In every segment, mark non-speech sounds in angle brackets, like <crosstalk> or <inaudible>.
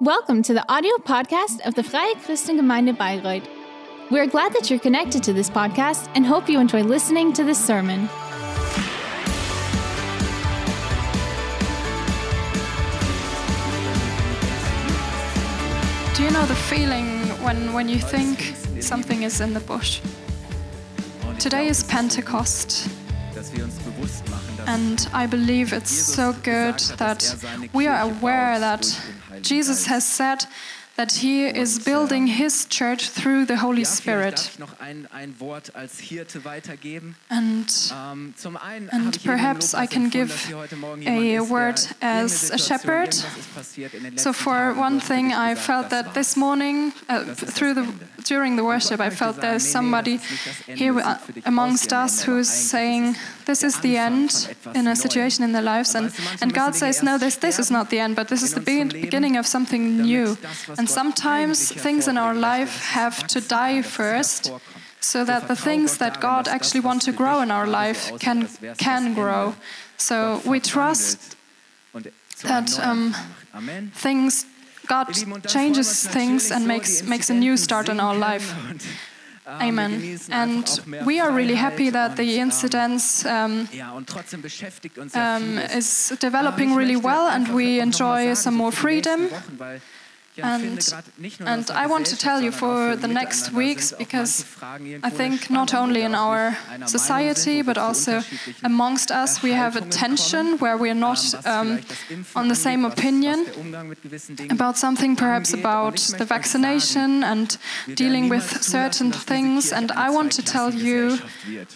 Welcome to the audio podcast of the Freie Christengemeinde Bayreuth. We're glad that you're connected to this podcast and hope you enjoy listening to this sermon. Do you know the feeling when, when you think something is in the bush? Today is Pentecost, and I believe it's so good that we are aware that Jesus has said that he is building his church through the Holy Spirit. And, and perhaps I can give a word as a shepherd. So for one thing, I felt that this morning, uh, through the during the worship, I felt there's somebody here amongst us who's saying, "This is the end in a situation in their lives," and and God says, "No, this this is not the end, but this is the beginning of something new." And sometimes things in our life have to die first so that the things that God actually wants to grow in our life can can grow. So we trust that um, things God changes things and makes makes a new start in our life. Amen. And we are really happy that the incidence um, um, is developing really well and we enjoy some more freedom. And, and I want to tell you for the next weeks because I think not only in our society but also amongst us we have a tension where we are not um, on the same opinion about something, perhaps about the vaccination and dealing with certain things. And I want to tell you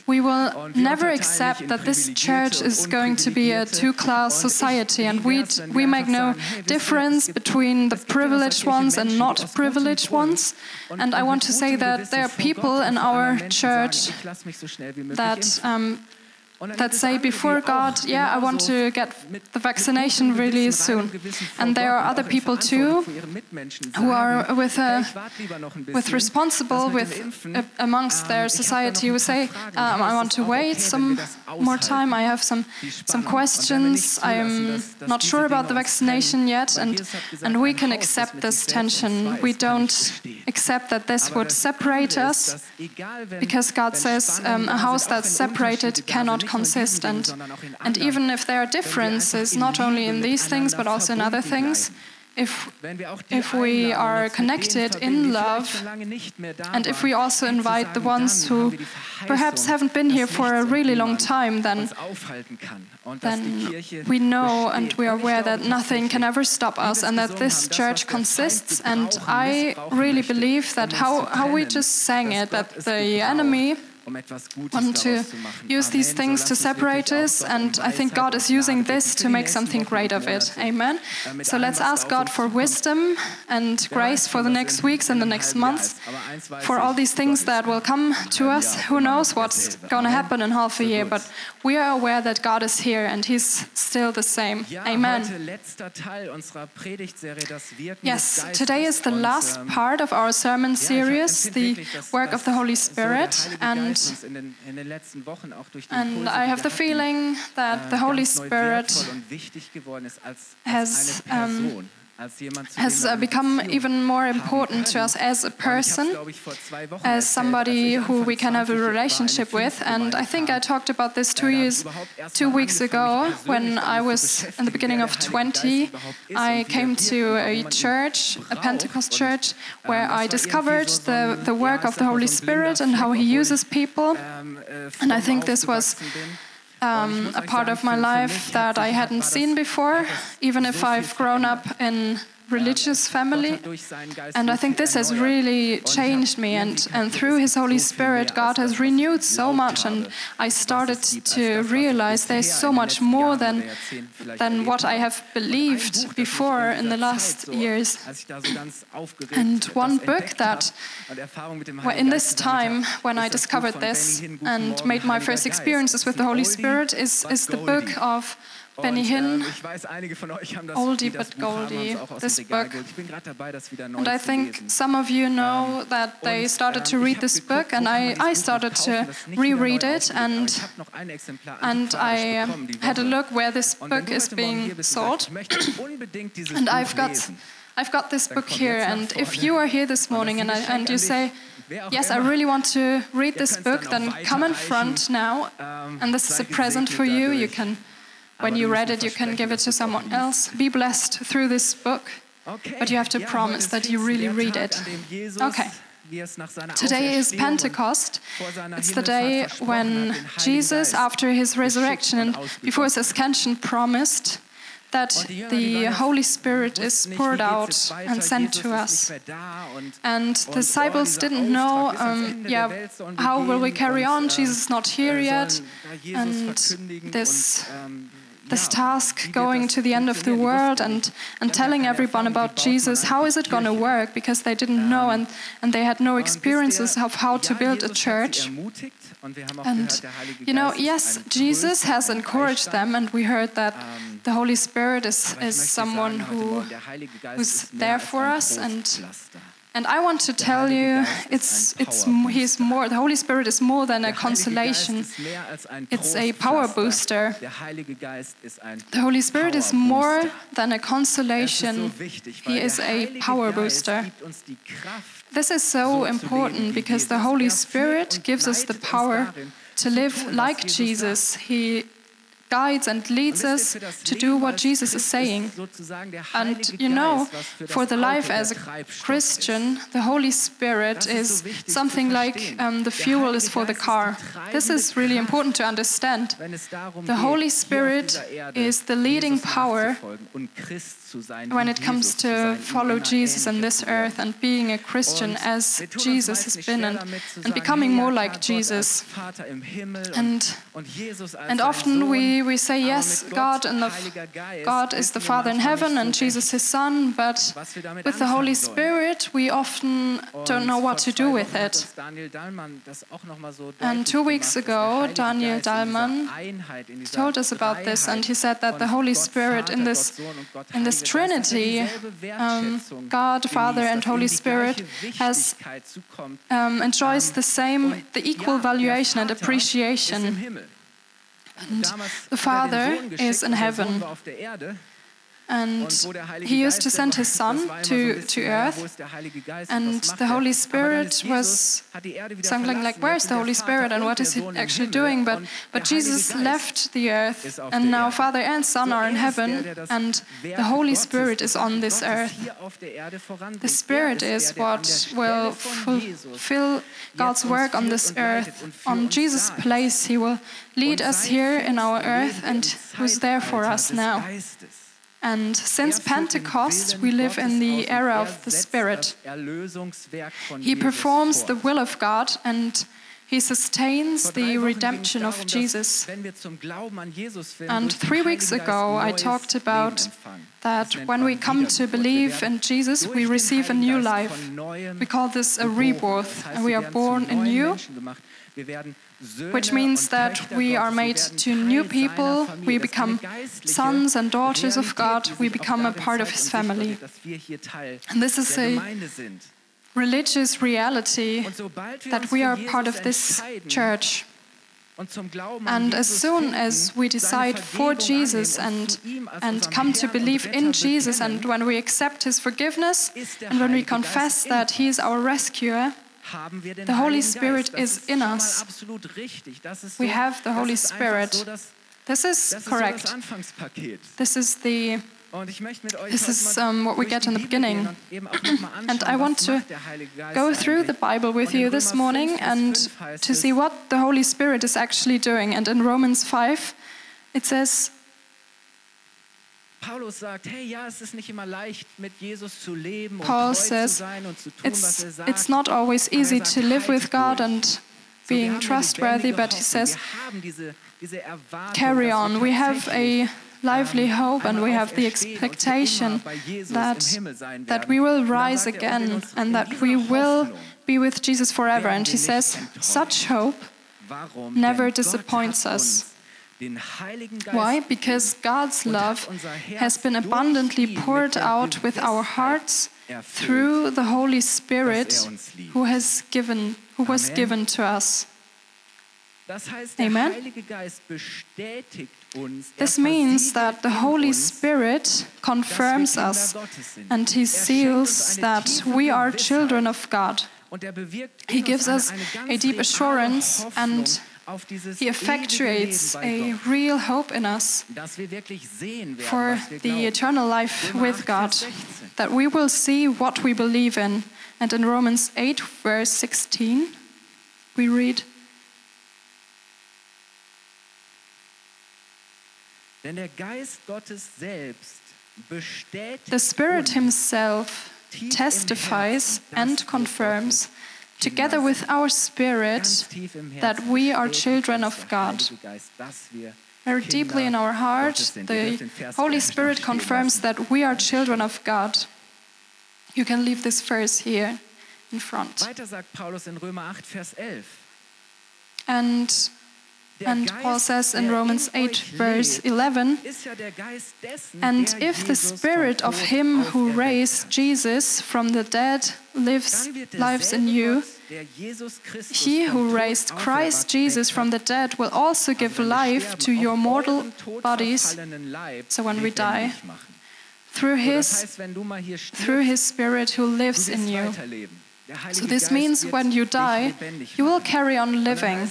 we will never accept that this church is going to be a two class society. And we, we make no difference between the privileged privileged ones and not privileged ones. And I want to say that there are people in our church that um, that say before God, yeah, I want to get the vaccination really soon. And there are other people too who are with a, with responsible with uh, amongst their society who say, um, I want to wait some more time. I have some some questions. I'm not sure about the vaccination yet, and and we can accept this tension. We don't accept that this would separate us because God says um, a house that's separated cannot consist. And, and even if there are differences, not only in these things, but also in other things, if, if we are connected in love, and if we also invite the ones who perhaps haven't been here for a really long time, then, then we know and we are aware that nothing can ever stop us and that this church consists. And I really believe that how, how we just sang it, that the enemy want to use these things to separate us, and I think God is using this to make something great of it. Amen. So let's ask God for wisdom and grace for the next weeks and the next months, for all these things that will come to us. Who knows what's going to happen in half a year, but we are aware that God is here and He's still the same. Amen. Yes, today is the last part of our sermon series, the work of the Holy Spirit, and and I have the feeling that äh, the Holy Spirit has um, has uh, become even more important to us as a person, as somebody who we can have a relationship with. And I think I talked about this two years, two weeks ago, when I was in the beginning of 20. I came to a church, a Pentecost church, where I discovered the, the work of the Holy Spirit and how He uses people. And I think this was um, a part of my life that I hadn't seen before, even if I've grown up in religious family. And I think this has really changed me. And, and through His Holy Spirit, God has renewed so much. And I started to realize there's so much more than, than what I have believed before in the last years. And one book that, well, in this time when I discovered this and made my first experiences with the Holy Spirit, is, is the book of Benny Hinn, Oldie but Goldie, this book. And I think some of you know that they started to read this book, and I, I started to reread it, and, and I had a look where this book is being sold. and I've got I've got this book here, and if you are here this morning and, I, and you say, Yes, I really want to read this book, then come in front now. Ähm, And this is a present for you. You can, when you read it, you can give it to someone else. Be blessed through this book. But you have to promise that you really read it. Okay. Today is Pentecost. It's the day when Jesus, after his resurrection and before his ascension, promised that the Holy Spirit is poured out and sent to us. And the disciples didn't know, um, yeah, how will we carry on? Jesus is not here yet. And this this task going to the end of the world and, and telling everyone about Jesus, how is it going to work? Because they didn't know and, and they had no experiences of how to build a church. And, you know, yes, Jesus has encouraged them, and we heard that the Holy Spirit is, is someone who, who's there for us and and I want to tell you, it's, it's, he's more, the Holy Spirit is more than a consolation. It's a power booster. The Holy Spirit is more than a consolation. He is a power booster. This is so important because the Holy Spirit gives us the power to live like Jesus. He guides and leads us to do what Jesus is saying. And you know, for the life as a Christian, the Holy Spirit is something like um, the fuel is for the car. This is really important to understand. The Holy Spirit is the leading power when it comes to follow Jesus on this earth and being a Christian as Jesus has been and, and becoming more like Jesus. And, and often we, we say, yes, God, and the, God is the Father in heaven and Jesus. His Son, but with the Holy Spirit, we often don't know what to do with it. And two weeks ago, Daniel Dahlmann told us about this, and he said that the Holy Spirit in this, in this Trinity, um, God, Father, and Holy Spirit, has um, enjoys the same, the equal valuation and appreciation. And the Father is in heaven. And he used to send his <laughs> son to, to earth. And the Holy Spirit was something like, Where's the Holy Spirit and what is he actually doing? But, but Jesus left the earth, and now Father and Son are in heaven, and the Holy Spirit is on this earth. The Spirit is what will fulfill God's work on this earth. On Jesus' place, He will lead us here in our earth and who's there for us now. And since Pentecost, we live in the era of the Spirit. He performs the will of God and he sustains the redemption of Jesus. And three weeks ago, I talked about that when we come to believe in Jesus, we receive a new life. We call this a rebirth, and we are born anew which means that we are made to new people, we become sons and daughters of God, we become a part of His family. And this is a religious reality that we are part of this church. And as soon as we decide for Jesus and, and come to believe in Jesus, and when we accept His forgiveness, and when we confess that He is our rescuer, the Holy Spirit is in us. We have the Holy Spirit. This is correct. This is the this is um, what we get in the beginning. <clears throat> and I want to go through the Bible with you this morning and to see what the Holy Spirit is actually doing. And in Romans 5, it says, Paul says zu sein und zu tun, it's, was er sagt. it's not always er easy to live with God and being trustworthy, but he says, diese, diese carry on. We have a lively ähm, hope and we have the auferstehen und für expectation immer bei Jesus im that, that we will rise er, again and that we will be with Jesus forever. And he says, such hope never disappoints us. Why? Because God's love has been abundantly poured out with our hearts through the Holy Spirit er liebt. who has given who was given to us. Amen. This means that the Holy Spirit confirms us and He seals that we are children of God. He gives us a deep assurance and he effectuates a real hope in us for the eternal life with God, that we will see what we believe in. And in Romans 8, verse 16, we read, The Spirit Himself testifies and confirms, together with our spirit, that we are children of God. Very deeply in our heart, the Holy Spirit confirms that we are children of God. You can leave this verse here in front. And and Paul says in Romans 8, verse 11, And if the spirit of him who raised Jesus from the dead lives, lives in you, he who raised Christ Jesus from the dead will also give life to your mortal bodies. So when we die, through his, through his spirit who lives in you. So this means when you die, you will carry on living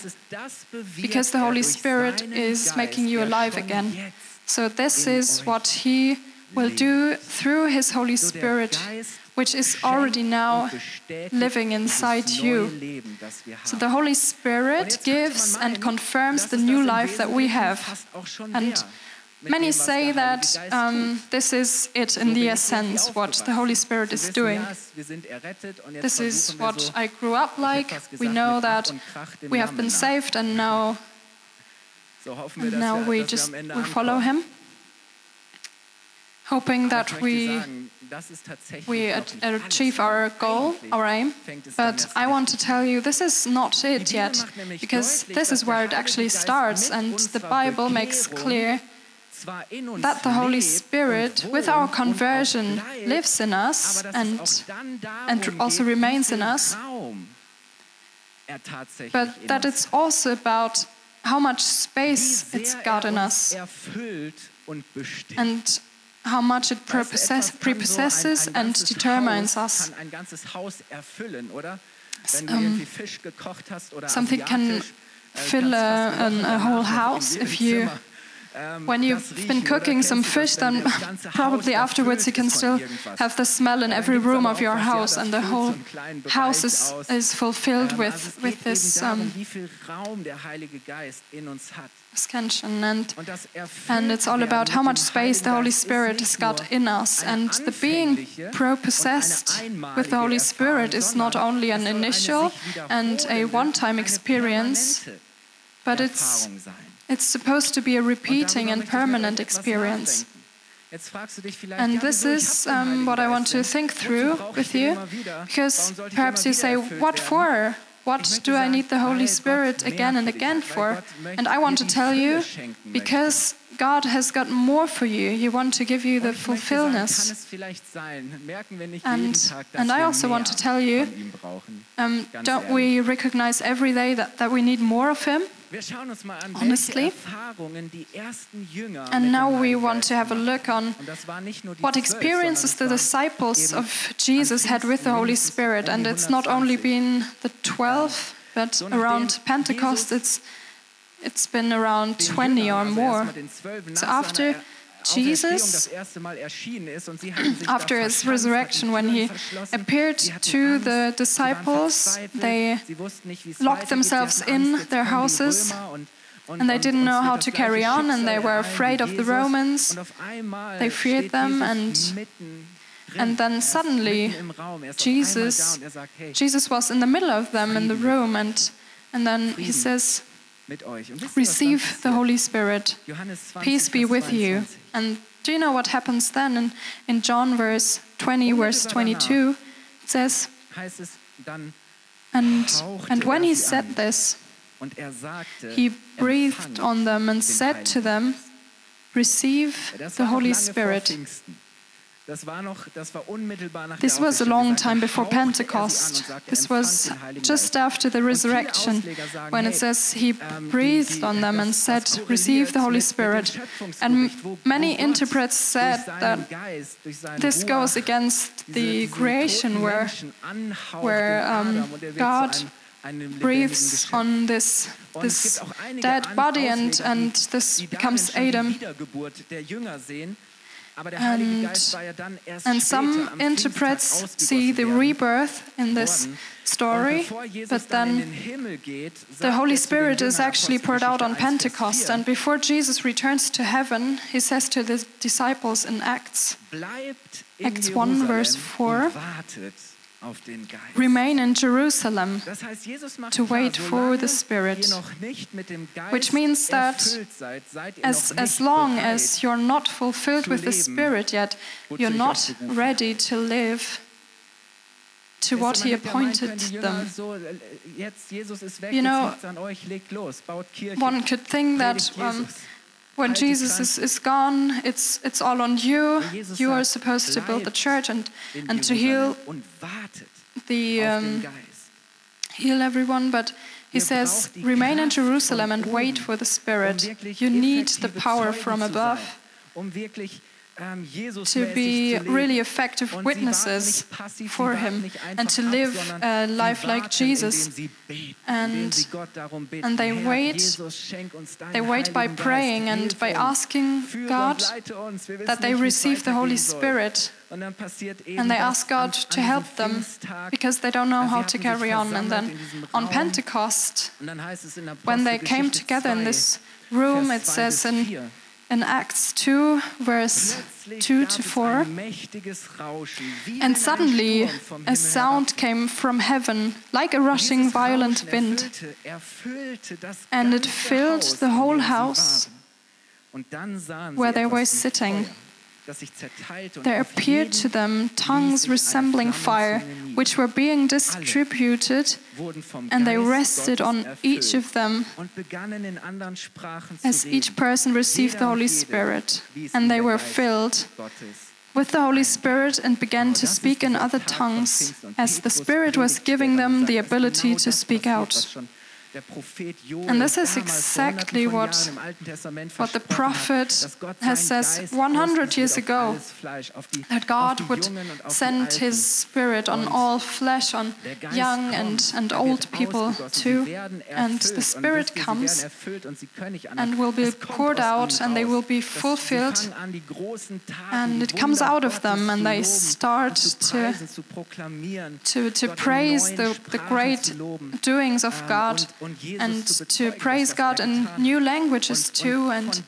because the Holy Spirit is making you alive again. So this is what He will do through His Holy Spirit, which is already now living inside you. So the Holy Spirit gives and confirms the new life that we have. And Many say that um, this is it in the essence, what the Holy Spirit is doing. This is what I grew up like. We know that we have been saved and now, and now we just we follow Him, hoping that we, we achieve our goal, our aim. But I want to tell you, this is not it yet, because this is where it actually starts, and the Bible makes clear that the Holy Spirit, with our conversion, lives in us and, and also remains in us, but that it's also about how much space it's got in us and how much it prepossesses and determines us. Um, something can fill a, a whole house if you when you've been cooking some fish, then probably afterwards you can still have the smell in every room of your house, and the whole house is, is fulfilled with, with this um, scansion. And, and it's all about how much space the Holy Spirit has got in us. And the being pro-possessed with the Holy Spirit is not only an initial and a one-time experience, but it's it's supposed to be a repeating and permanent experience. And this is um, what I want to think through with you, because perhaps you say, What for? What do I need the Holy Spirit again and again for? And I want to tell you, because God has got more for you. He wants to give you the fulfillment. And, and I also want to tell you, um, don't we recognize every day that, that we need more of Him? Honestly. And now we want to have a look on what experiences the disciples of Jesus had with the Holy Spirit. And it's not only been the 12, but around Pentecost, it's, it's been around 20 or more. So after Jesus, after his resurrection, when he appeared to the disciples, they locked themselves in their houses and they didn't know how to carry on and they were afraid of the Romans. They feared them and and then suddenly Jesus Jesus was in the middle of them in the room and and then he says receive the Holy Spirit. Peace be with you. And do you know what happens then? In, in John verse 20, verse 22, it says, and, and when he said this, he breathed on them and said to them, Receive the Holy Spirit. This was a long time before Pentecost. This was just after the resurrection, when it says he ähm, breathed on them and said, Receive the Holy Spirit. And many interprets said that this goes against the creation where, where um, God breathes on this, this dead body and, and this becomes Adam. And, and some interprets see the rebirth in this story, but then the Holy Spirit is actually poured out on Pentecost. And before Jesus returns to heaven, he says to the disciples in Acts, Acts 1, verse 4, Remain in Jerusalem to wait for the Spirit, which means that as, as long as you're not fulfilled with the Spirit yet, you're not ready to live to what He appointed them. You know, one could think that. Um, when Jesus is, is gone, it's, it's all on you. You are supposed to build the church and, and to heal the um, heal everyone, but he says, remain in Jerusalem and wait for the Spirit. You need the power from above um, to be really effective witnesses for Him and to live a life like Jesus. And, and they wait, they wait by praying and by asking God that they receive the Holy Spirit. And they ask God to help them because they don't know how to carry on. And then on Pentecost, when they came together in this room, it says in in Acts 2, verse 2 to 4. And suddenly a sound came from heaven like a rushing violent wind, and it filled the whole house where they were sitting. There appeared to them tongues resembling fire, which were being distributed, and they rested on each of them as each person received the Holy Spirit, and they were filled with the Holy Spirit and began to speak in other tongues as the Spirit was giving them the ability to speak out. And this is exactly what, what the prophet has said 100 years ago that God would send his spirit on all flesh, on young and, and old people too. And the spirit comes and will be poured out and they will be fulfilled. And it comes out of them and they start to, to, to praise the, the great doings of God and to praise God in new languages too, and,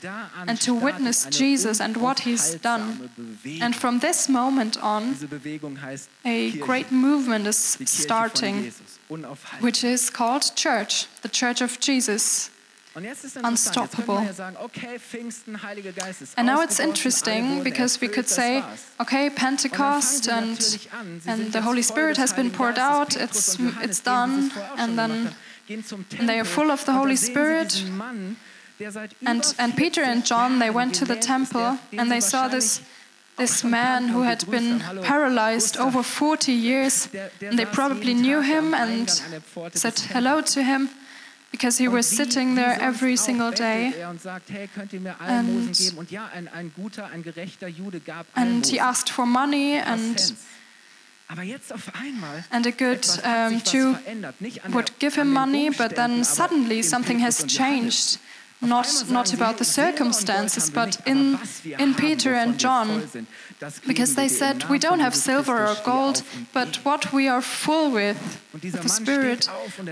and to witness Jesus and what He's done. And from this moment on, a great movement is starting, which is called Church, the Church of Jesus. Unstoppable. And now it's interesting because we could say, okay, Pentecost and, and the Holy Spirit has been poured out, it's, it's done, and then and they are full of the Holy Spirit. And, and Peter and John, they went to the temple and they saw this, this man who had been paralyzed over 40 years. And they probably knew him and said hello to him because he was sitting there every single day. And, and he asked for money and and a good um, Jew would give him money, but then suddenly something has changed not, not about the circumstances, but in, in Peter and John, because they said, We don't have silver or gold, but what we are full with, the Spirit,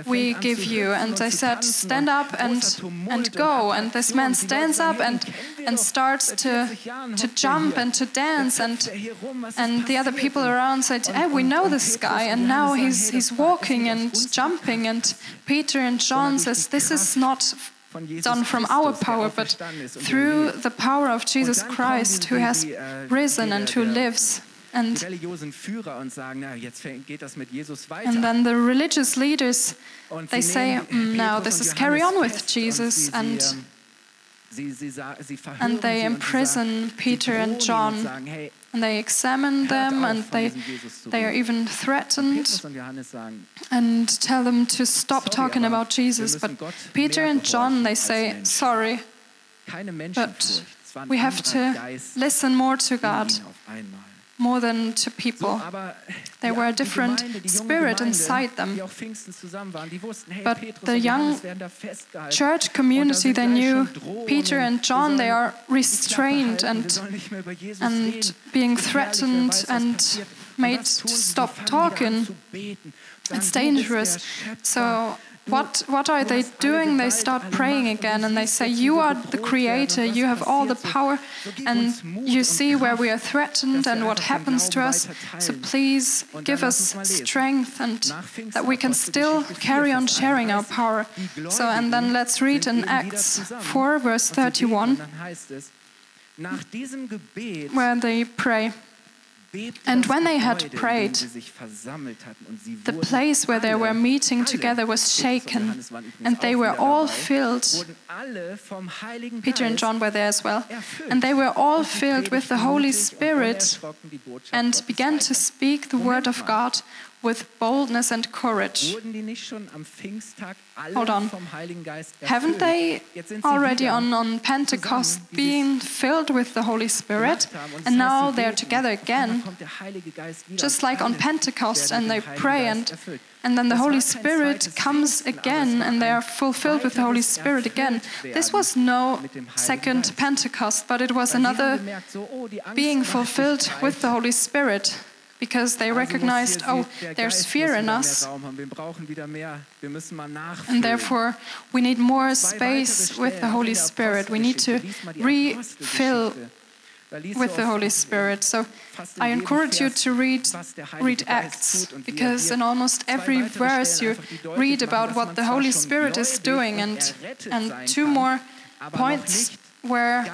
we give you. And they said, Stand up and, and go. And this man stands up and, and starts to, to jump and to dance. And, and the other people around said, Hey, we know this guy. And now he's, he's walking and jumping. And Peter and John says, This is not done from our power, but through the power of Jesus Christ who has risen and who lives. And, and then the religious leaders, they say, mm, now this is carry on with Jesus. And, and they imprison Peter and John and they examine them and they, they are even threatened and tell them to stop talking about Jesus. But Peter and John, they say, sorry, but we have to listen more to God more than to people. There were a different spirit inside them. But the young church community, they knew Peter and John, they are restrained and, and being threatened and made to stop talking. It's dangerous. So what, what are they doing? They start praying again and they say, You are the creator, you have all the power, and you see where we are threatened and what happens to us. So please give us strength and that we can still carry on sharing our power. So, and then let's read in Acts 4, verse 31, where they pray. And when they had prayed, the place where they were meeting together was shaken, and they were all filled. Peter and John were there as well. And they were all filled with the Holy Spirit and began to speak the word of God with boldness and courage. Hold on. Haven't they already on, on Pentecost been filled with the Holy Spirit? And now they're together again, just like on Pentecost, and they pray, and, and then the Holy Spirit comes again, and they are fulfilled with the Holy Spirit again. This was no second Pentecost, but it was another being fulfilled with the Holy Spirit because they recognized, oh, there's fear in us. And therefore, we need more space with the Holy Spirit. We need to refill with the Holy Spirit. So I encourage you to read, read Acts, because in almost every verse you read about what the Holy Spirit is doing, and, and two more points where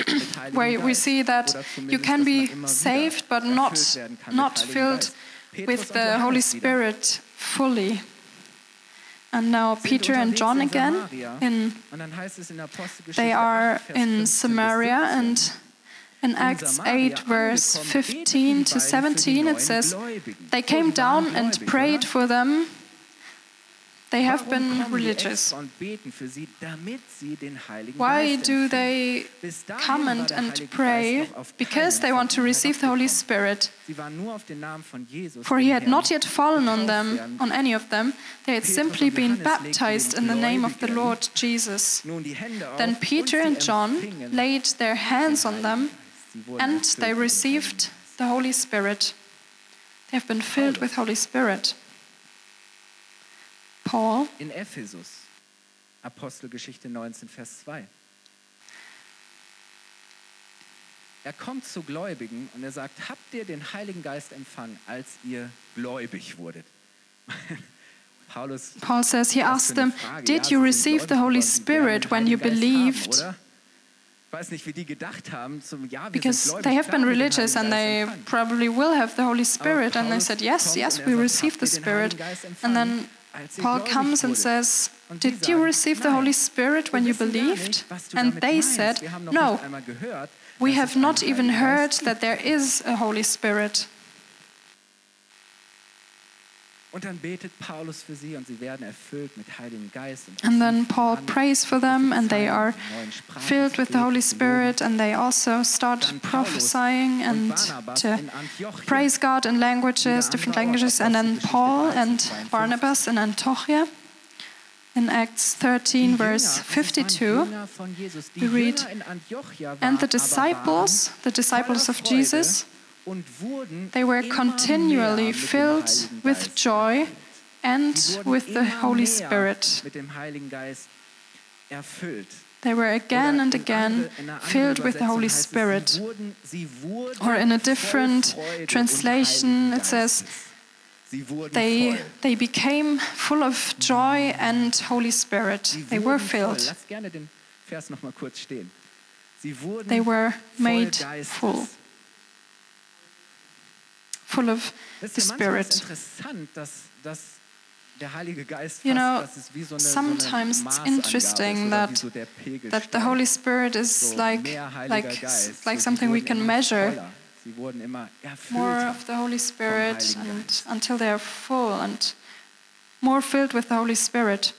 <clears throat> where we see that you can be saved but not, not filled with the Holy Spirit fully. And now Peter and John again, in, they are in Samaria and in Acts 8, verse 15 to 17, it says, They came down and prayed for them they have been religious. Why do they come and, and pray? Because they want to receive the Holy Spirit. For he had not yet fallen on them, on any of them. They had simply been baptized in the name of the Lord Jesus. Then Peter and John laid their hands on them, and they received the Holy Spirit. They have been filled with Holy Spirit. Paul in Ephesus, Apostelgeschichte 19, Vers 2. Er kommt zu Gläubigen und er sagt, habt ihr den Heiligen Geist empfangen, als ihr gläubig wurdet? <laughs> Paulus, Paul says, he asked them, did you receive the Holy Spirit when you believed? Because they have been religious and they probably will have the Holy Spirit. And they said, Yes, yes, we received the Spirit. And then Paul comes and says, Did you receive the Holy Spirit when you believed? And they said, No, we have not even heard that there is a Holy Spirit. Und dann betet Paulus für sie und sie werden erfüllt mit Heiligen Geist. And then Paul prays for them and they are filled with the Holy Spirit and they also start prophesying and to praise God in languages, different languages. And then Paul and Barnabas in Antiochia. In Acts 13, verse 52, we read, And the disciples, the disciples of Jesus, they were continually filled with joy and with the Holy Spirit. They were again and again filled with the Holy Spirit. Or in a different translation, it says, they, they became full of joy and Holy Spirit. They were filled. They were made full full of the Spirit. You know, sometimes it's interesting that, that the Holy Spirit is like, like, like something we can measure. More of the Holy Spirit and until they are full and more filled with the Holy Spirit.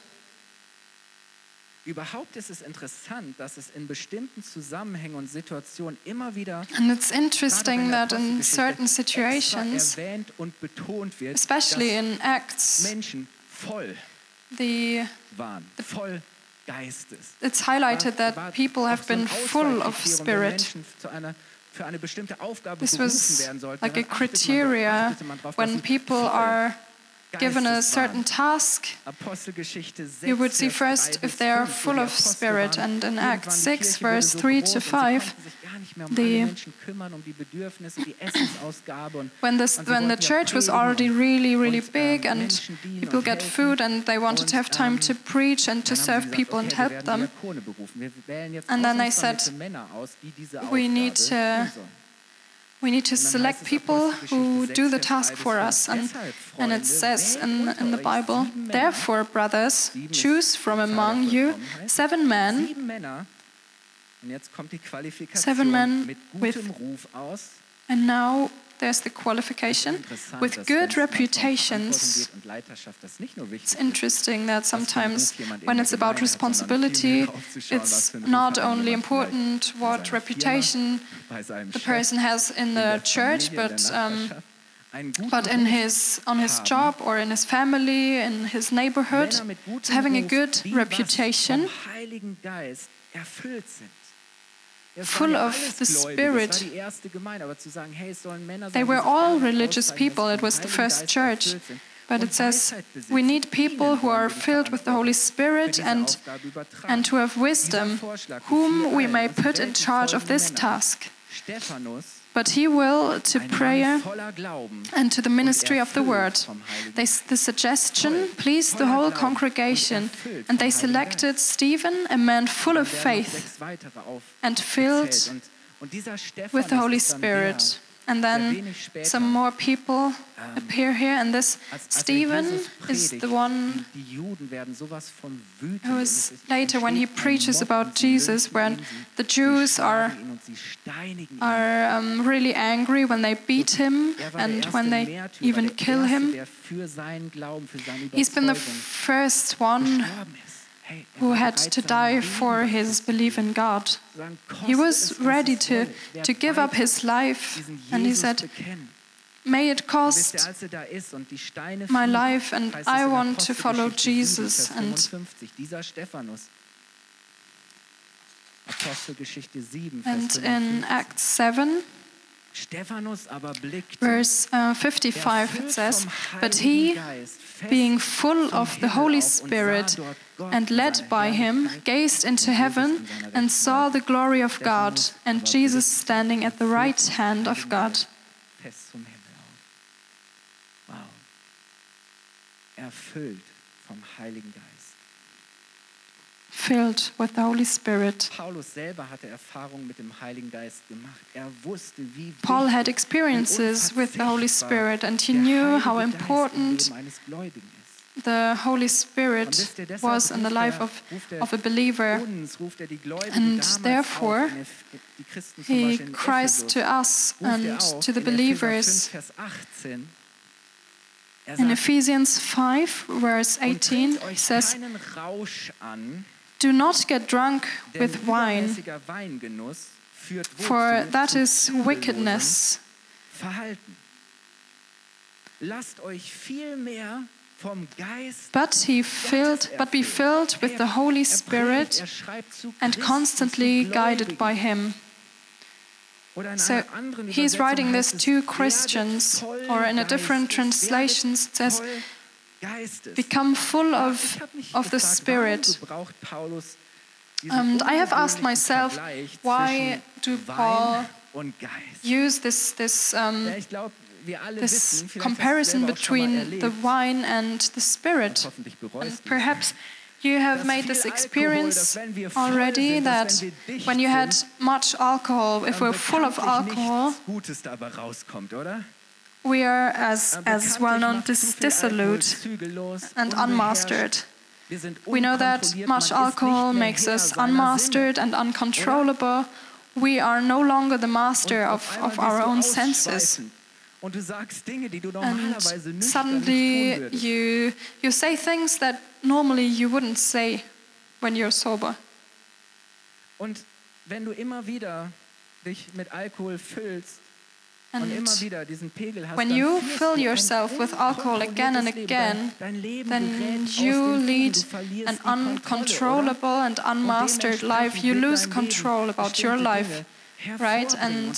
Überhaupt ist es interessant, dass es in bestimmten Zusammenhängen und Situationen immer wieder And it's interesting that in certain situations, erwähnt und betont wird, especially in Acts, Menschen voll the, waren, voll Geistes. It's highlighted that people have been full of spirit. This was like a criteria when people are given a certain task, you would see first if they are full of spirit. And in Acts 6, verse 3 to 5, the, when, this, when the church was already really, really big and people get food and they wanted to have time to preach and to serve people and help them, and then they said, we need to we need to select people who do the task for us. And, and it says in, in the Bible, therefore, brothers, choose from among you seven men, seven men with, and now there's the qualification. With good reputations. It's interesting that sometimes when it's about responsibility, <laughs> it's not only important what reputation the person has in the church, but um, but in his on his job or in his family, in his neighborhood, having a good reputation full of the Spirit. They were all religious people, it was the first church. But it says we need people who are filled with the Holy Spirit and, and who have wisdom, whom we may put in charge of this task but he will to prayer and to the ministry of the word. They, the suggestion pleased the whole congregation, and they selected Stephen, a man full of faith and filled with the Holy Spirit. And then some more people appear here, and this Stephen is the one who is later when he preaches about Jesus, when the Jews are, are um, really angry when they beat him and when they even kill him. He's been the first one who had to die for his belief in God. He was ready to, to give up his life, and he said, May it cost my life, and I want to follow Jesus. And and in Acts 7, verse uh, 55, it says, But he, being full of the Holy Spirit and led by him, gazed into heaven and saw the glory of God and Jesus standing at the right hand of God. Erfüllt vom Heiligen Geist. Filled with the Holy Spirit. Paul had experiences with the Holy Spirit and he knew how important the Holy Spirit was in the life of, of a believer. And therefore, he cries to us and to the believers. In Ephesians 5, verse 18, he says, do not get drunk with wine, for that is wickedness. But he filled, but be filled with the Holy Spirit and constantly guided by him. So he's writing this to Christians, or in a different translation, it says, become full of, of the Spirit. And I have asked myself, why do Paul use this, this, um, this comparison between the wine and the Spirit? And perhaps you have made this experience already that when you had much alcohol, if we're full of alcohol, we are, as, as well known, dis dissolute and unmastered. We know that much alcohol makes us unmastered and uncontrollable. We are no longer the master of, of our own senses. And suddenly you, you say things that normally you wouldn't say when you're sober. Und wenn du immer wieder dich mit Alkohol füllst, And when you fill yourself with alcohol again and again, then you lead an uncontrollable and unmastered life. You lose control about your life, right? And,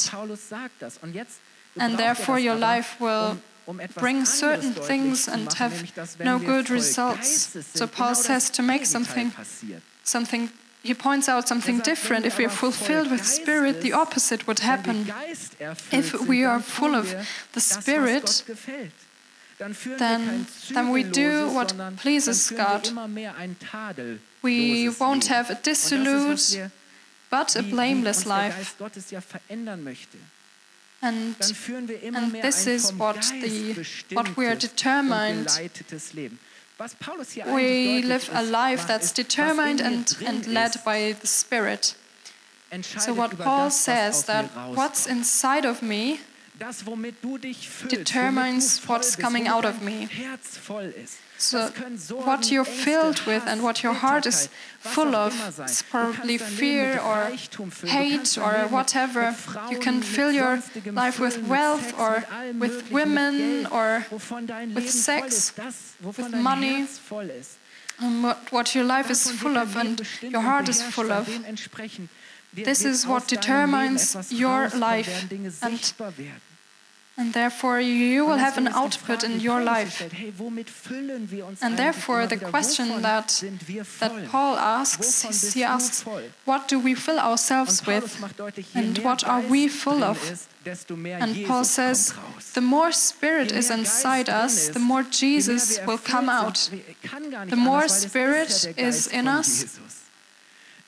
and therefore, your life will um, um bring certain things and have no good results. So Paul says to make something, something he points out something different. If we are fulfilled with Spirit, the opposite would happen. If we are full of the Spirit, then, then we do what pleases God. We won't have a dissolute, but a blameless life. And, and this is what, the, what we are determined we live a life that's determined and, and led by the Spirit. So, what Paul says that what's inside of me determines what's coming out of me. So, what you're filled with and what your heart is full of is probably fear or hate or whatever. You can fill your life with wealth or with women or with sex, with money. And what, what your life is full of and your heart is full of. This is what determines your life. And and therefore, you will have an output in your life. And therefore, the question that, that Paul asks is he asks, What do we fill ourselves with? And what are we full of? And Paul says, The more Spirit is inside us, the more Jesus will come out. The more Spirit is in us,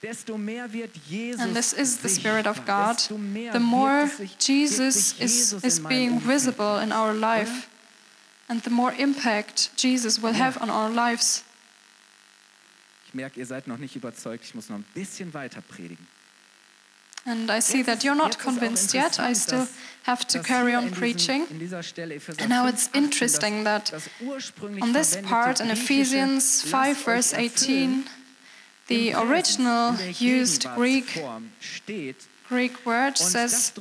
and this is the Spirit of God, the more Jesus is, is being visible in our life, and the more impact Jesus will have on our lives. Ich merke, ihr seid noch nicht überzeugt. Ich muss noch ein bisschen weiter predigen. And I see that you're not convinced yet. I still have to carry on preaching. And now it's interesting that on this part in Ephesians 5, verse 18, the original used Greek Greek word says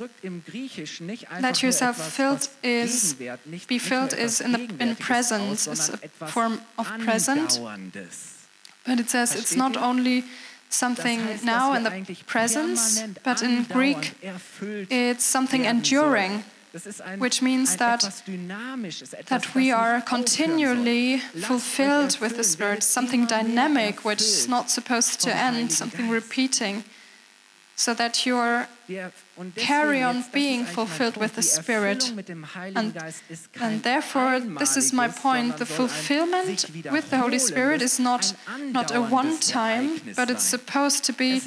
that yourself filled is be filled is in the in presence is a form of present, but it says it's not only something now in the presence, but in Greek it's something enduring which means that, that we are continually fulfilled with the Spirit, something dynamic which is not supposed to end, something repeating so that you carry on being fulfilled with the Spirit. And, and therefore, this is my point the fulfillment with the Holy Spirit is not, not a one time, but it's supposed to be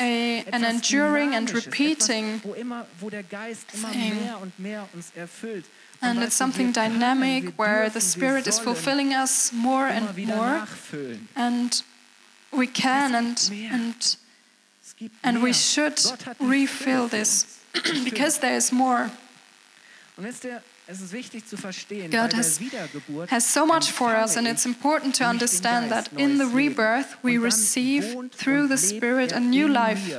a, an enduring and repeating thing. And it's something dynamic where the Spirit is fulfilling us more and more. And we can and, and and we should refill this <clears throat> because there is more. God has, has so much for us, and it's important to understand that in the rebirth we receive through the Spirit a new life.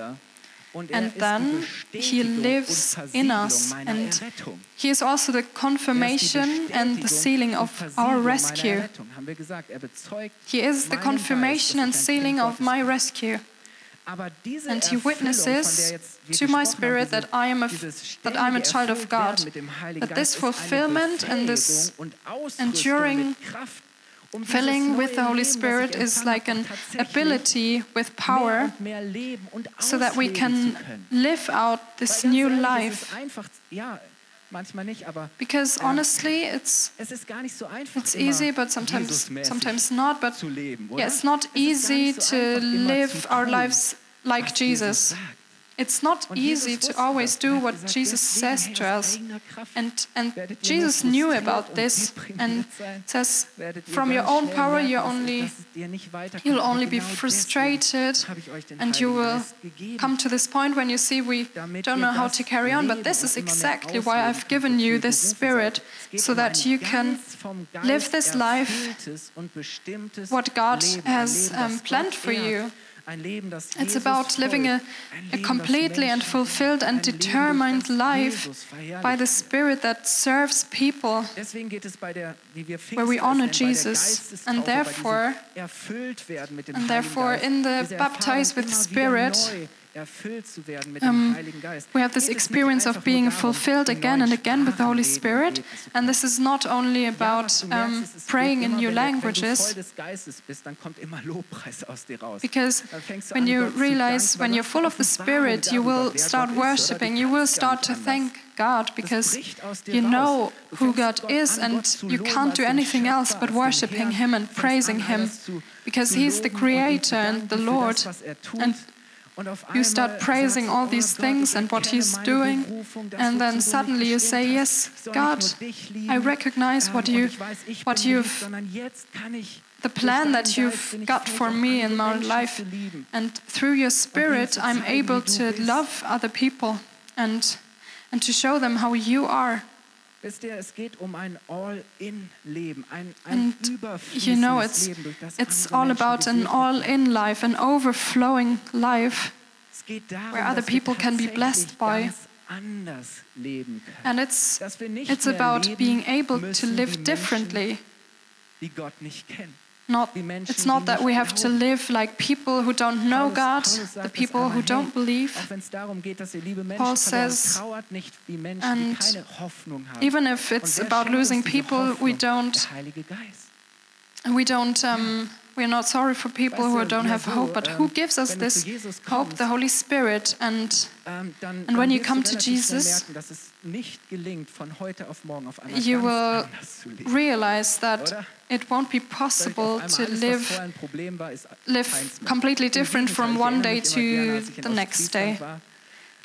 And then He lives in us, and He is also the confirmation and the sealing of our rescue. He is the confirmation and sealing of my rescue. And he witnesses to my spirit that I am a, that I'm a child of God. That this fulfillment and this enduring filling with the Holy Spirit is like an ability with power so that we can live out this new life. Because honestly, it's, it's easy, but sometimes, sometimes not. But yeah, it's not easy to live our lives like Jesus. It's not easy to always do what Jesus says to us. And, and Jesus knew about this and says, from your own power, you only, you'll only be frustrated and you will come to this point when you see we don't know how to carry on. But this is exactly why I've given you this spirit, so that you can live this life, what God has um, planned for you. It's about living a, a, completely and fulfilled and determined life by the Spirit that serves people, where we honor Jesus, and therefore, and therefore, in the baptized with the Spirit, um, we have this experience of being fulfilled again and again with the Holy Spirit. And this is not only about um, praying in new languages, because when you realize when you're full of the Spirit, you will start worshiping, you will start to thank God because you know who God is and you can't do anything else but worshiping Him and praising Him because He's the Creator and the Lord. And you start praising all these things and what He's doing, and then suddenly you say, Yes, God, I recognize what, you, what you've, the plan that you've got for me in my life. And through your Spirit, I'm able to love other people and, and to show them how you are. Wisst ihr, es geht um ein All-in-Leben, ein, ein you know, it's, it's all about an all-in life, an overflowing life, where other people can be blessed by. And it's, it's about being able to live differently. Not, it's not that we have to live like people who don't know God, the people who don't believe. Paul says, and even if it's about losing people, we don't, we don't um, we're not sorry for people who don't have hope, but who gives us this hope? The Holy Spirit. And, ähm, and when you come to Jesus, you will realize that it won't be possible to live, live completely different from one day to the next day.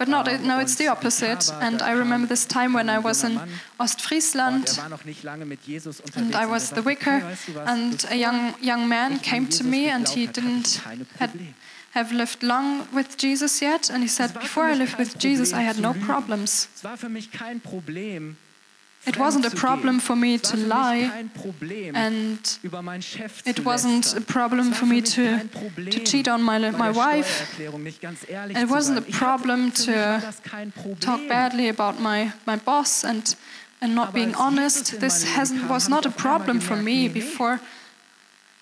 But not, no, it's the opposite. And I remember this time when I was in Ostfriesland. And I was the vicar, and a young, young man came to me and he didn't had, have lived long with Jesus yet. And he said, Before I lived with Jesus, I had no problems. It wasn't a problem for me to lie, and it wasn't a problem for me to, to cheat on my, my wife. It wasn't a problem to talk badly about my, my boss and, and not being honest. This hasn't, was not a problem for me before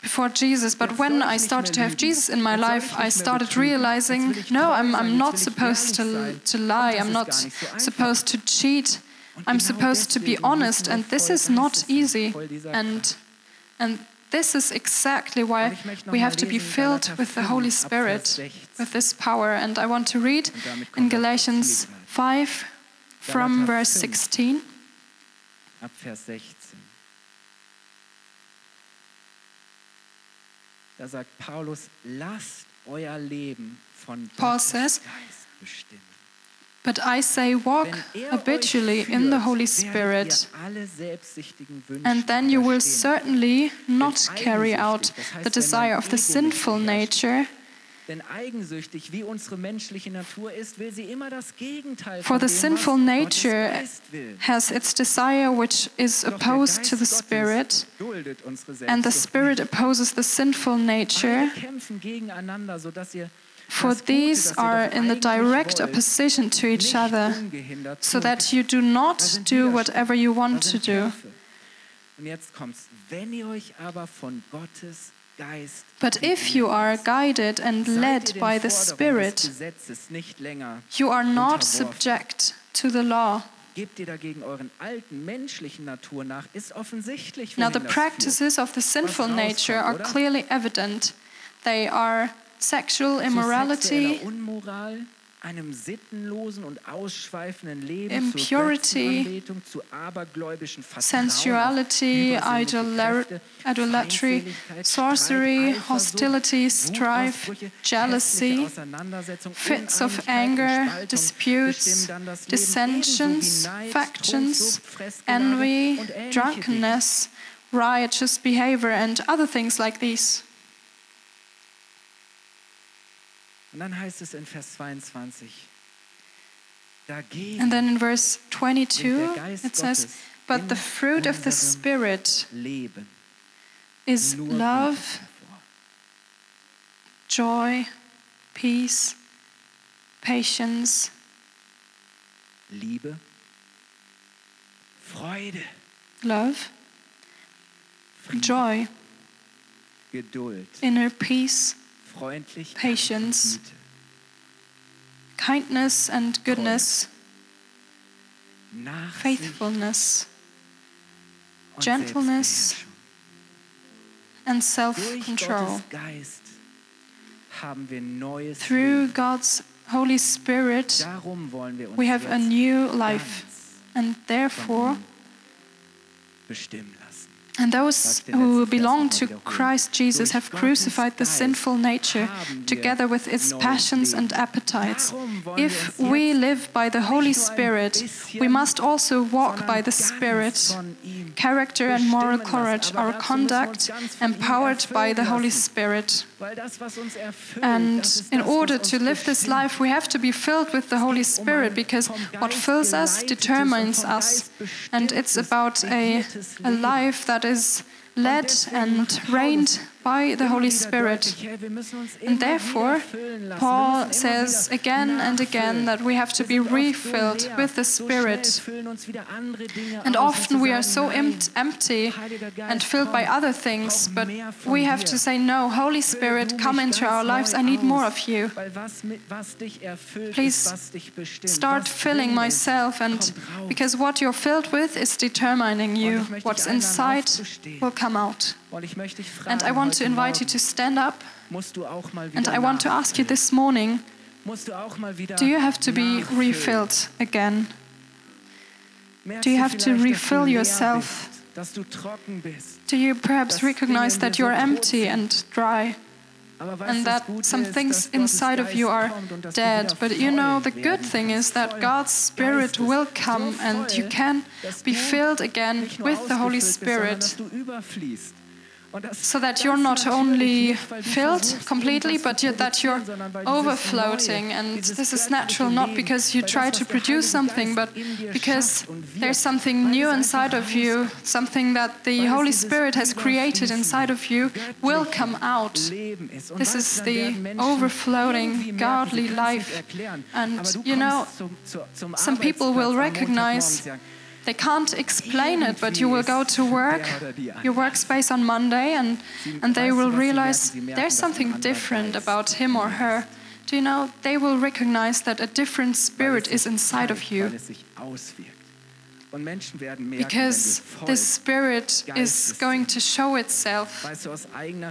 before Jesus. But when I started to have Jesus in my life, I started realizing no, I'm, I'm not supposed to, to lie, I'm not supposed to cheat. I'm supposed to be honest, and this is not easy. And, and this is exactly why we have to be filled with the Holy Spirit, with this power. And I want to read in Galatians 5 from verse 16. Da sagt Paulus, lasst euer Leben von Paul says, but I say, walk habitually in the Holy Spirit, and then you will certainly not carry out the desire of the sinful nature. For the sinful nature has its desire which is opposed to the Spirit, and the Spirit opposes the sinful nature. For these are in the direct opposition to each other, so that you do not do whatever you want to do. But if you are guided and led by the Spirit, you are not subject to the law. Now, the practices of the sinful nature are clearly evident. They are sexual immorality, einem sittenlosen und ausschweifenden Leben impurity, zu abergläubischen sensuality, idolatry, sorcery, hostility, strife, jealousy, fits of anger, disputes, dissensions, factions, envy, drunkenness, riotous behavior, and other things like these. Und dann heißt es in Vers 22, And then in verse 22 it says, But the fruit of the Spirit is love, joy, peace, patience, Liebe, Freude, love, joy, Geduld, inner peace, patience, kindness and goodness, faithfulness, gentleness, and self control. Through God's Holy Spirit, we have a new life, and therefore, and those who belong to Christ Jesus have crucified the sinful nature together with its passions and appetites. If we live by the Holy Spirit, we must also walk by the Spirit. Character and moral courage, our conduct empowered by the Holy Spirit. And in order to live this life, we have to be filled with the Holy Spirit because what fills us determines us. And it's about a, a life that is led and reigned by the Holy Spirit. And therefore, Paul says again and again that we have to be refilled with the Spirit. And often we are so empty and filled by other things, but we have to say, No, Holy Spirit, come into our lives. I need more of you. Please start filling myself, and because what you're filled with is determining you. What's inside will come out. And I want to invite you to stand up. And I want to ask you this morning do you have to be refilled again? Do you have to refill yourself? Do you perhaps recognize that you're empty and dry? and that some things inside of you are dead. But you know, the good thing is that God's Spirit will come and you can be filled again with the Holy Spirit so that you're not only filled completely, but that you're overflowing. And this is natural not because you try to produce something, but because there's something new inside of you, something that the Holy Spirit has created inside of you will come out. This is the overflowing, godly life. And you know, some people will recognize they can't explain it, but you will go to work, your workspace on Monday, and, and they will realize there's something different about him or her. Do you know, they will recognize that a different spirit is inside of you. Because this spirit is going to show itself.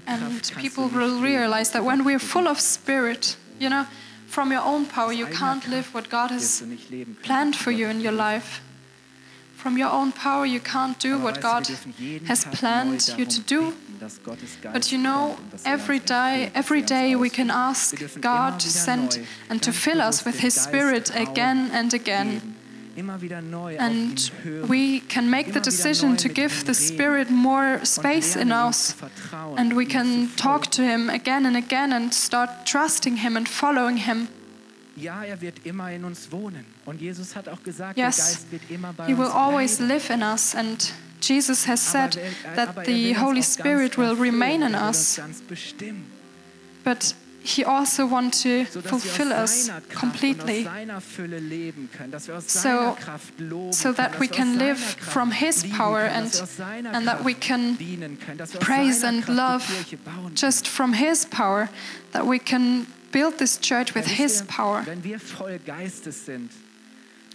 And people will realize that when we're full of spirit, you know, from your own power, you can't live what God has planned for you in your life. From your own power, you can't do what God has planned you to do. But you know, every day, every day we can ask God to send and to fill us with His Spirit again and again. And we can make the decision to give the Spirit more space in us. And we can talk to Him again and again and start trusting Him and following Him. Ja, er wird immer in uns wohnen. Und Jesus hat auch gesagt, yes, der Geist wird immer bei he uns will always live in us and Jesus has said er, er, that er the Holy Spirit will remain in us. But he also wants to fulfill us completely so, so that we can live from his power and, and that we can praise and love just from his power that we can build this church with His power.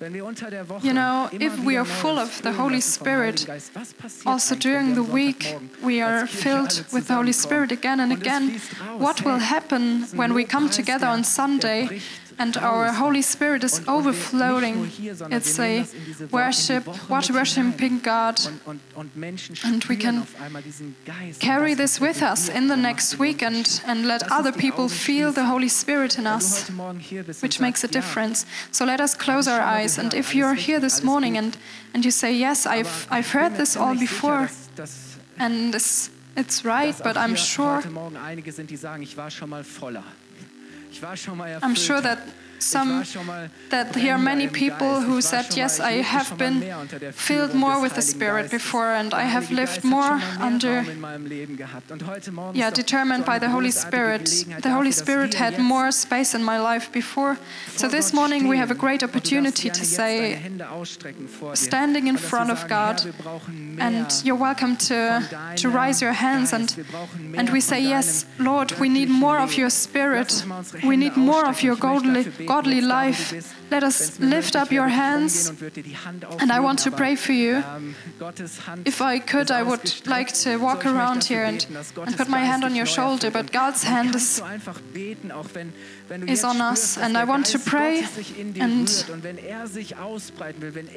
You know, if we are full of the Holy Spirit, also during the week we are filled with the Holy Spirit again and again, what will happen when we come together on Sunday and our Holy Spirit is overflowing. It's a worship, what worshiping God, and we can carry this with us in the next week and, and let other people feel the Holy Spirit in us, which makes a difference. So let us close our eyes, and if you're here this morning and, and you say, Yes, I've, I've heard this all before, and it's, it's right, but I'm sure. I'm sure that some that here are many people who said, Yes, I have been filled more with the Spirit before, and I have lived more under, yeah, determined by the Holy Spirit. The Holy Spirit had more space in my life before. So this morning we have a great opportunity to say, standing in front of God, and you're welcome to, to raise your hands, and, and we say, Yes, Lord, we need more of your Spirit. We need more of your godly godly life. Let us lift up your hands. And I want to pray for you. If I could, I would like to walk around here and, and put my hand on your shoulder, but God's hand is, is on us. And I want to pray. And,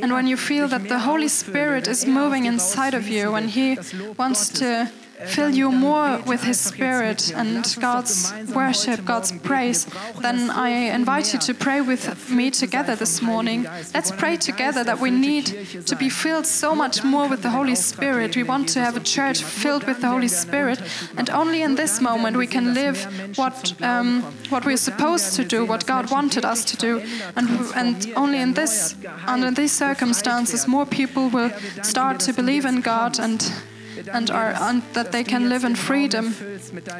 and when you feel that the Holy Spirit is moving inside of you, when He wants to fill you more with His Spirit and God's worship, God's praise, then I invite you to pray with me together this morning. Let's pray together that we need to be filled so much more with the Holy Spirit. We want to have a church filled with the Holy Spirit, and only in this moment we can live what um, what we're supposed to do, what God wanted us to do, and and only in this under these circumstances more people will start to believe in God and and, are, that they can live in freedom.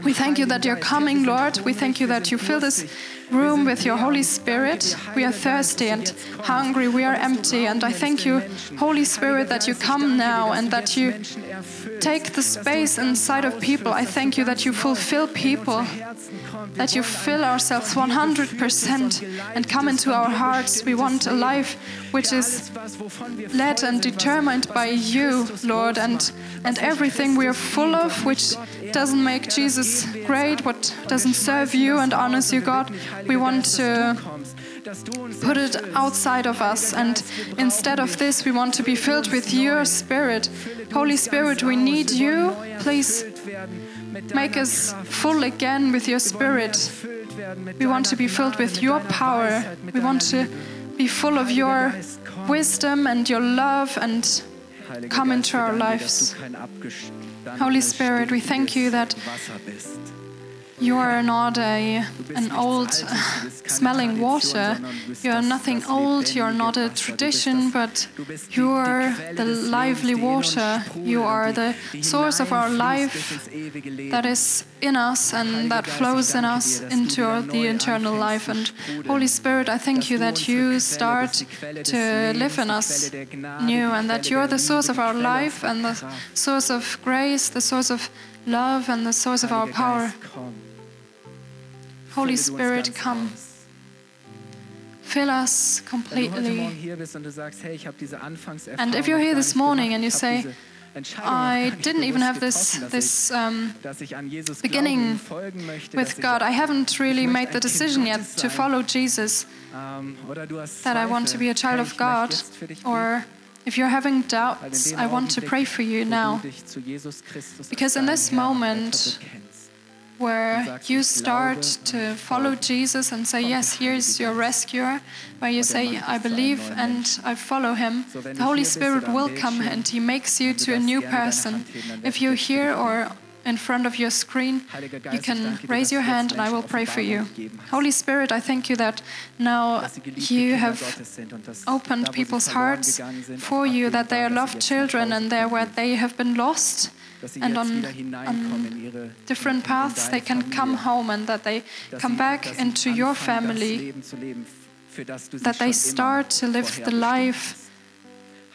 We thank you that you're coming, Lord. We thank you that you fill this room with your Holy Spirit. We are thirsty and hungry. We are empty. And I thank you, Holy Spirit, that you come now and that you take the space inside of people. I thank you that you fulfill people, that you fill ourselves 100% and come into our hearts. We want a life which is led and determined by you, Lord, and, and everything we are full of, which doesn't make Jesus great, what doesn't serve you and honors you, God. We want to put it outside of us. And instead of this, we want to be filled with your Spirit. Holy Spirit, we need you. Please make us full again with your Spirit. We want to be filled with your power. We want to be full of your wisdom and your love and come into our lives. Holy Spirit, we thank you that you are not a, an old smelling water. You are nothing old. You are not a tradition, but you are the lively water. You are the source of our life that is in us and that flows in us into the eternal life. And Holy Spirit, I thank you that you start to live in us new and that you are the source of our life and the source of grace, the source of love, and the source of our power. Holy Spirit, come. Fill us completely. And if you're here this morning and you say, I didn't even have this, this um, beginning with God. I haven't really made the decision yet to follow Jesus, ähm, that I want to be a child of God. Or if you're having doubts, I want to pray for you now. Because in this moment, where you start to follow Jesus and say, Yes, here's your rescuer, where you say, I believe and I follow him, the Holy Spirit will come and he makes you to a new person. If you're here or in front of your screen, you can raise your hand and I will pray for you. Holy Spirit, I thank you that now you have opened people's hearts for you, that they are loved children and they're where they have been lost and on, on different paths they can come home and that they come back into your family, that they start to live the life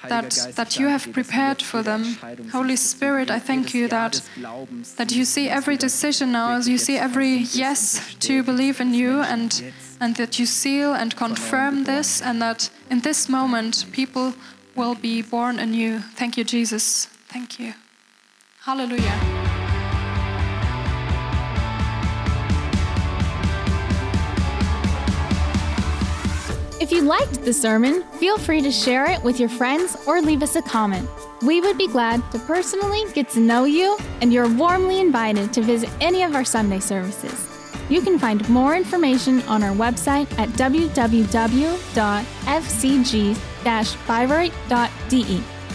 that, that you have prepared for them. Holy Spirit, I thank you that, that you see every decision now, you see every yes to believe in you, and, and that you seal and confirm this, and that in this moment people will be born anew. Thank you, Jesus. Thank you. Hallelujah. If you liked the sermon, feel free to share it with your friends or leave us a comment. We would be glad to personally get to know you, and you're warmly invited to visit any of our Sunday services. You can find more information on our website at www.fcg-bayreuth.de.